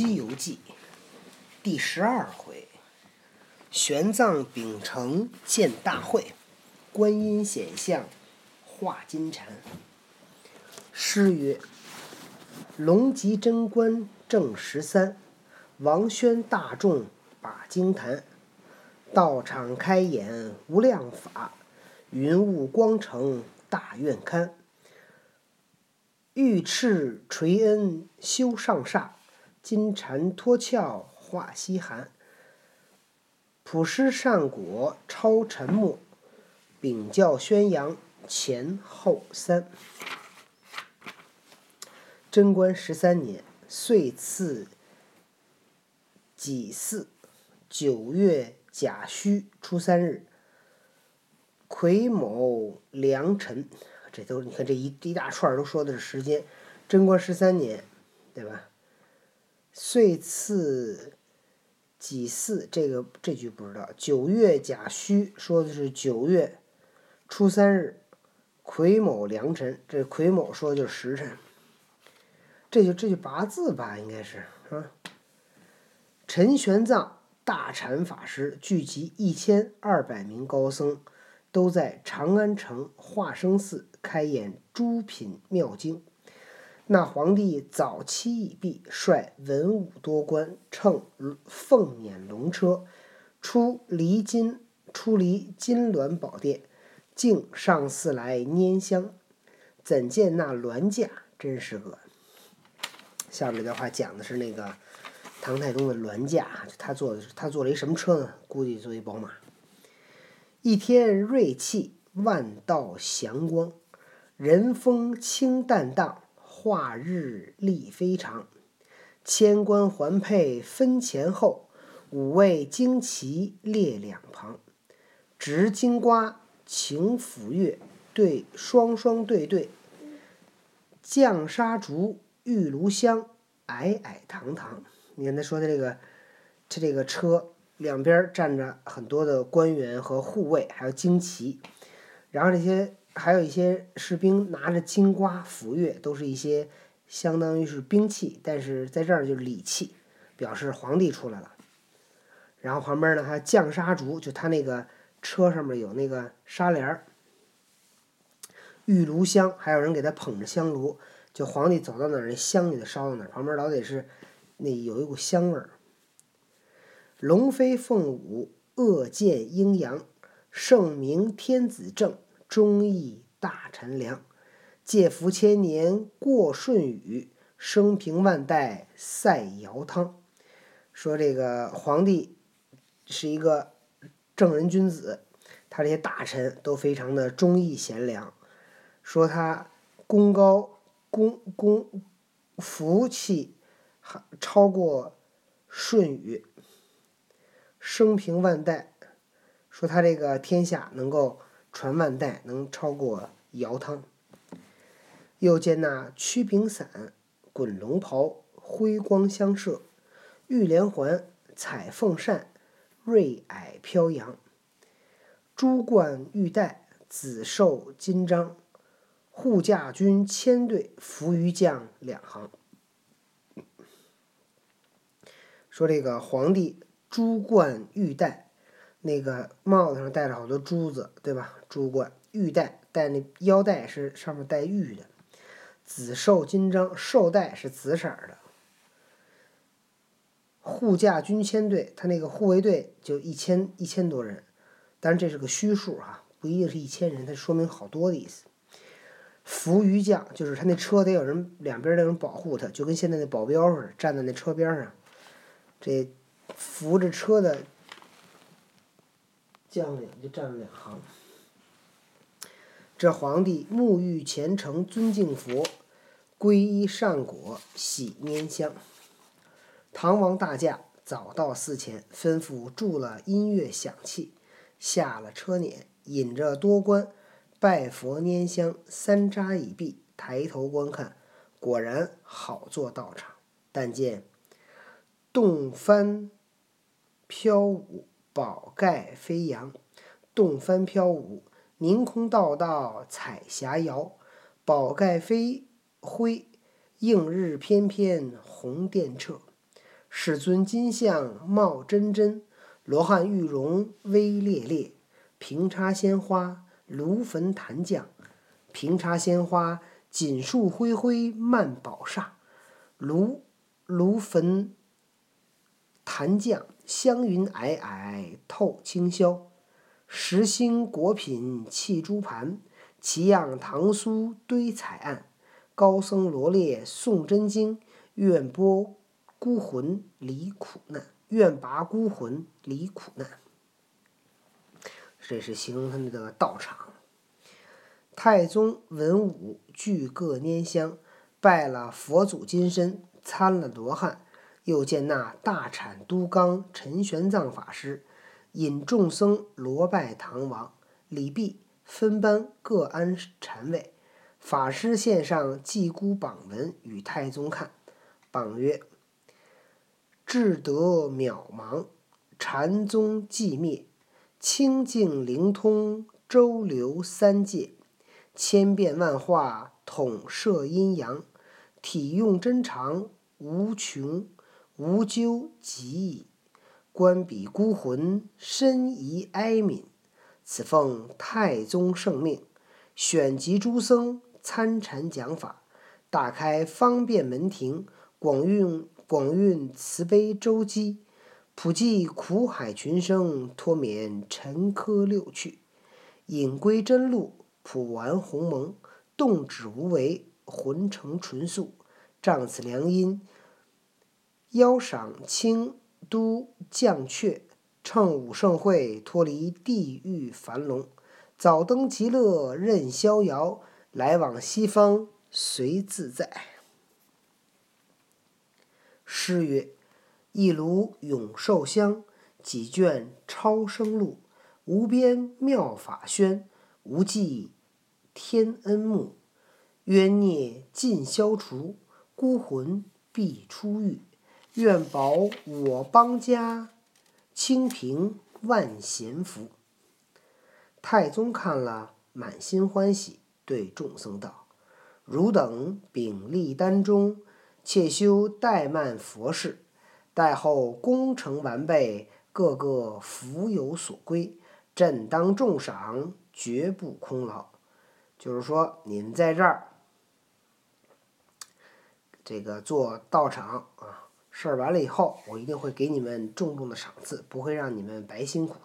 西游记》第十二回：玄奘秉承见大会，观音显像化金蝉。诗曰：“龙吉贞观正十三，王宣大众把经坛。道场开演无量法，云雾光成大愿堪。玉翅垂恩修上煞。”金蝉脱壳化西寒，普施善果超沉默，禀教宣扬前后三。贞观十三年，岁次己巳，九月甲戌初三日，癸卯良辰，这都你看这一一大串都说的是时间。贞观十三年，对吧？岁次己巳，这个这句不知道。九月甲戌说的是九月初三日，癸卯良辰。这癸卯说的就是时辰。这就这就八字吧，应该是啊。陈玄奘大禅法师聚集一千二百名高僧，都在长安城化生寺开演诸品妙经。那皇帝早期已毕，率文武多官乘凤辇龙车，出离金出离金銮宝殿，径上寺来拈香。怎见那銮驾真是个？下面这段话讲的是那个唐太宗的銮驾，他坐的是他坐了一什么车呢？估计坐一宝马。一天瑞气，万道祥光，人风清淡荡。化日丽非常，千官环佩分前后，五位旌旗列两旁，执金瓜擎斧钺，对双双对对，降沙竹玉炉香，矮矮堂堂。你看他说的这个，他这个车两边站着很多的官员和护卫，还有旌旗，然后这些。还有一些士兵拿着金瓜斧钺，都是一些相当于是兵器，但是在这儿就是礼器，表示皇帝出来了。然后旁边呢还降沙竹，就他那个车上面有那个纱帘儿，玉炉香，还有人给他捧着香炉，就皇帝走到哪儿，那香就得烧到哪儿，旁边老得是那有一股香味儿。龙飞凤舞，恶见阴阳，圣明天子正。忠义大臣良，借福千年过舜禹，生平万代赛尧汤。说这个皇帝是一个正人君子，他这些大臣都非常的忠义贤良。说他功高功功福气还超过舜禹，生平万代。说他这个天下能够。传万代能超过尧汤。又见那曲柄伞、滚龙袍，辉光相射；玉连环、彩凤扇，瑞霭飘扬。珠冠玉带，紫绶金章，护驾军千队，伏于将两行。说这个皇帝珠冠玉带。那个帽子上戴着好多珠子，对吧？珠冠、玉带，戴那腰带是上面带玉的。紫绶金章，绶带是紫色的。护驾军千队，他那个护卫队就一千一千多人，当然这是个虚数啊，不一定是一千人，它说明好多的意思。扶余将就是他那车得有人两边得有人保护他，就跟现在那保镖似的，站在那车边上，这扶着车的。将领就站了两行。这皇帝沐浴虔诚尊敬佛，皈依善果喜拈香。唐王大驾早到寺前，吩咐住了音乐响器，下了车辇，引着多官拜佛拈香。三匝已毕，抬头观看，果然好作道场。但见洞幡飘舞。宝盖飞扬，洞幡飘舞，凌空道道彩霞摇。宝盖飞辉，映日翩翩红电彻。世尊金像貌真真，罗汉玉容威烈烈。平插鲜花，炉焚檀酱。平插鲜花，锦树恢恢漫宝刹。炉炉焚檀酱，香云霭霭透清霄。十星果品砌珠盘，奇样唐苏堆彩案。高僧罗列诵真经，愿拨孤魂离苦难，愿拔孤魂离苦难。这是形容他那个道场。太宗文武俱各拈香，拜了佛祖金身，参了罗汉，又见那大产都纲陈玄奘法师。引众僧罗拜唐王，礼毕，分班各安禅位。法师献上祭孤榜文与太宗看，榜曰：“智德渺茫，禅宗寂灭；清净灵通，周流三界；千变万化，统摄阴阳；体用真常，无穷无咎极矣。”观彼孤魂，深疑哀悯。此奉太宗圣命，选集诸僧参禅讲法，打开方便门庭，广运广运慈悲周积，普济苦海群生，脱免尘疴六趣，引归真路，普完鸿蒙，动止无为，魂成纯素，仗此良因，邀赏清。都降阙，乘五盛会，脱离地狱樊笼，早登极乐任逍遥，来往西方随自在。诗曰：一炉永寿香，几卷超生录，无边妙法宣，无际天恩目，冤孽尽消除，孤魂必出狱。愿保我邦家清平万贤福。太宗看了，满心欢喜，对众僧道：“汝等秉立丹中，切修怠慢佛事，待后功成完备，个个福有所归，朕当重赏，绝不空劳。”就是说，你们在这儿，这个做道场啊。事儿完了以后，我一定会给你们重重的赏赐，不会让你们白辛苦。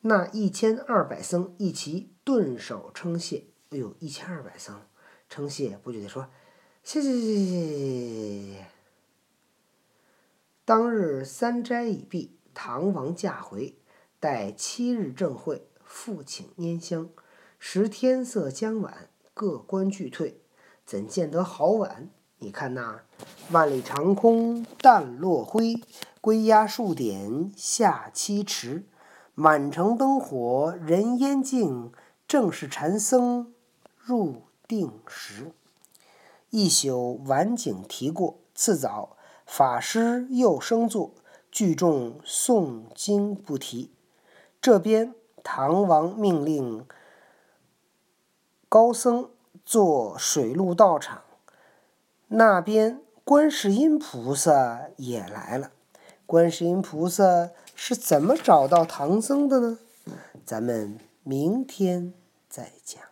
那一千二百僧一齐顿首称谢。哎呦，一千二百僧称谢，不就得说谢谢谢谢谢谢谢谢谢谢？当日三斋已毕，唐王驾回，待七日正会复请拈香。时天色将晚，各官俱退，怎见得好晚？你看那万里长空淡落晖，归鸦数点下栖迟。满城灯火人烟静，正是禅僧入定时。一宿晚景提过，次早法师又升座，聚众诵经不提。这边唐王命令高僧做水陆道场。那边观世音菩萨也来了。观世音菩萨是怎么找到唐僧的呢？咱们明天再讲。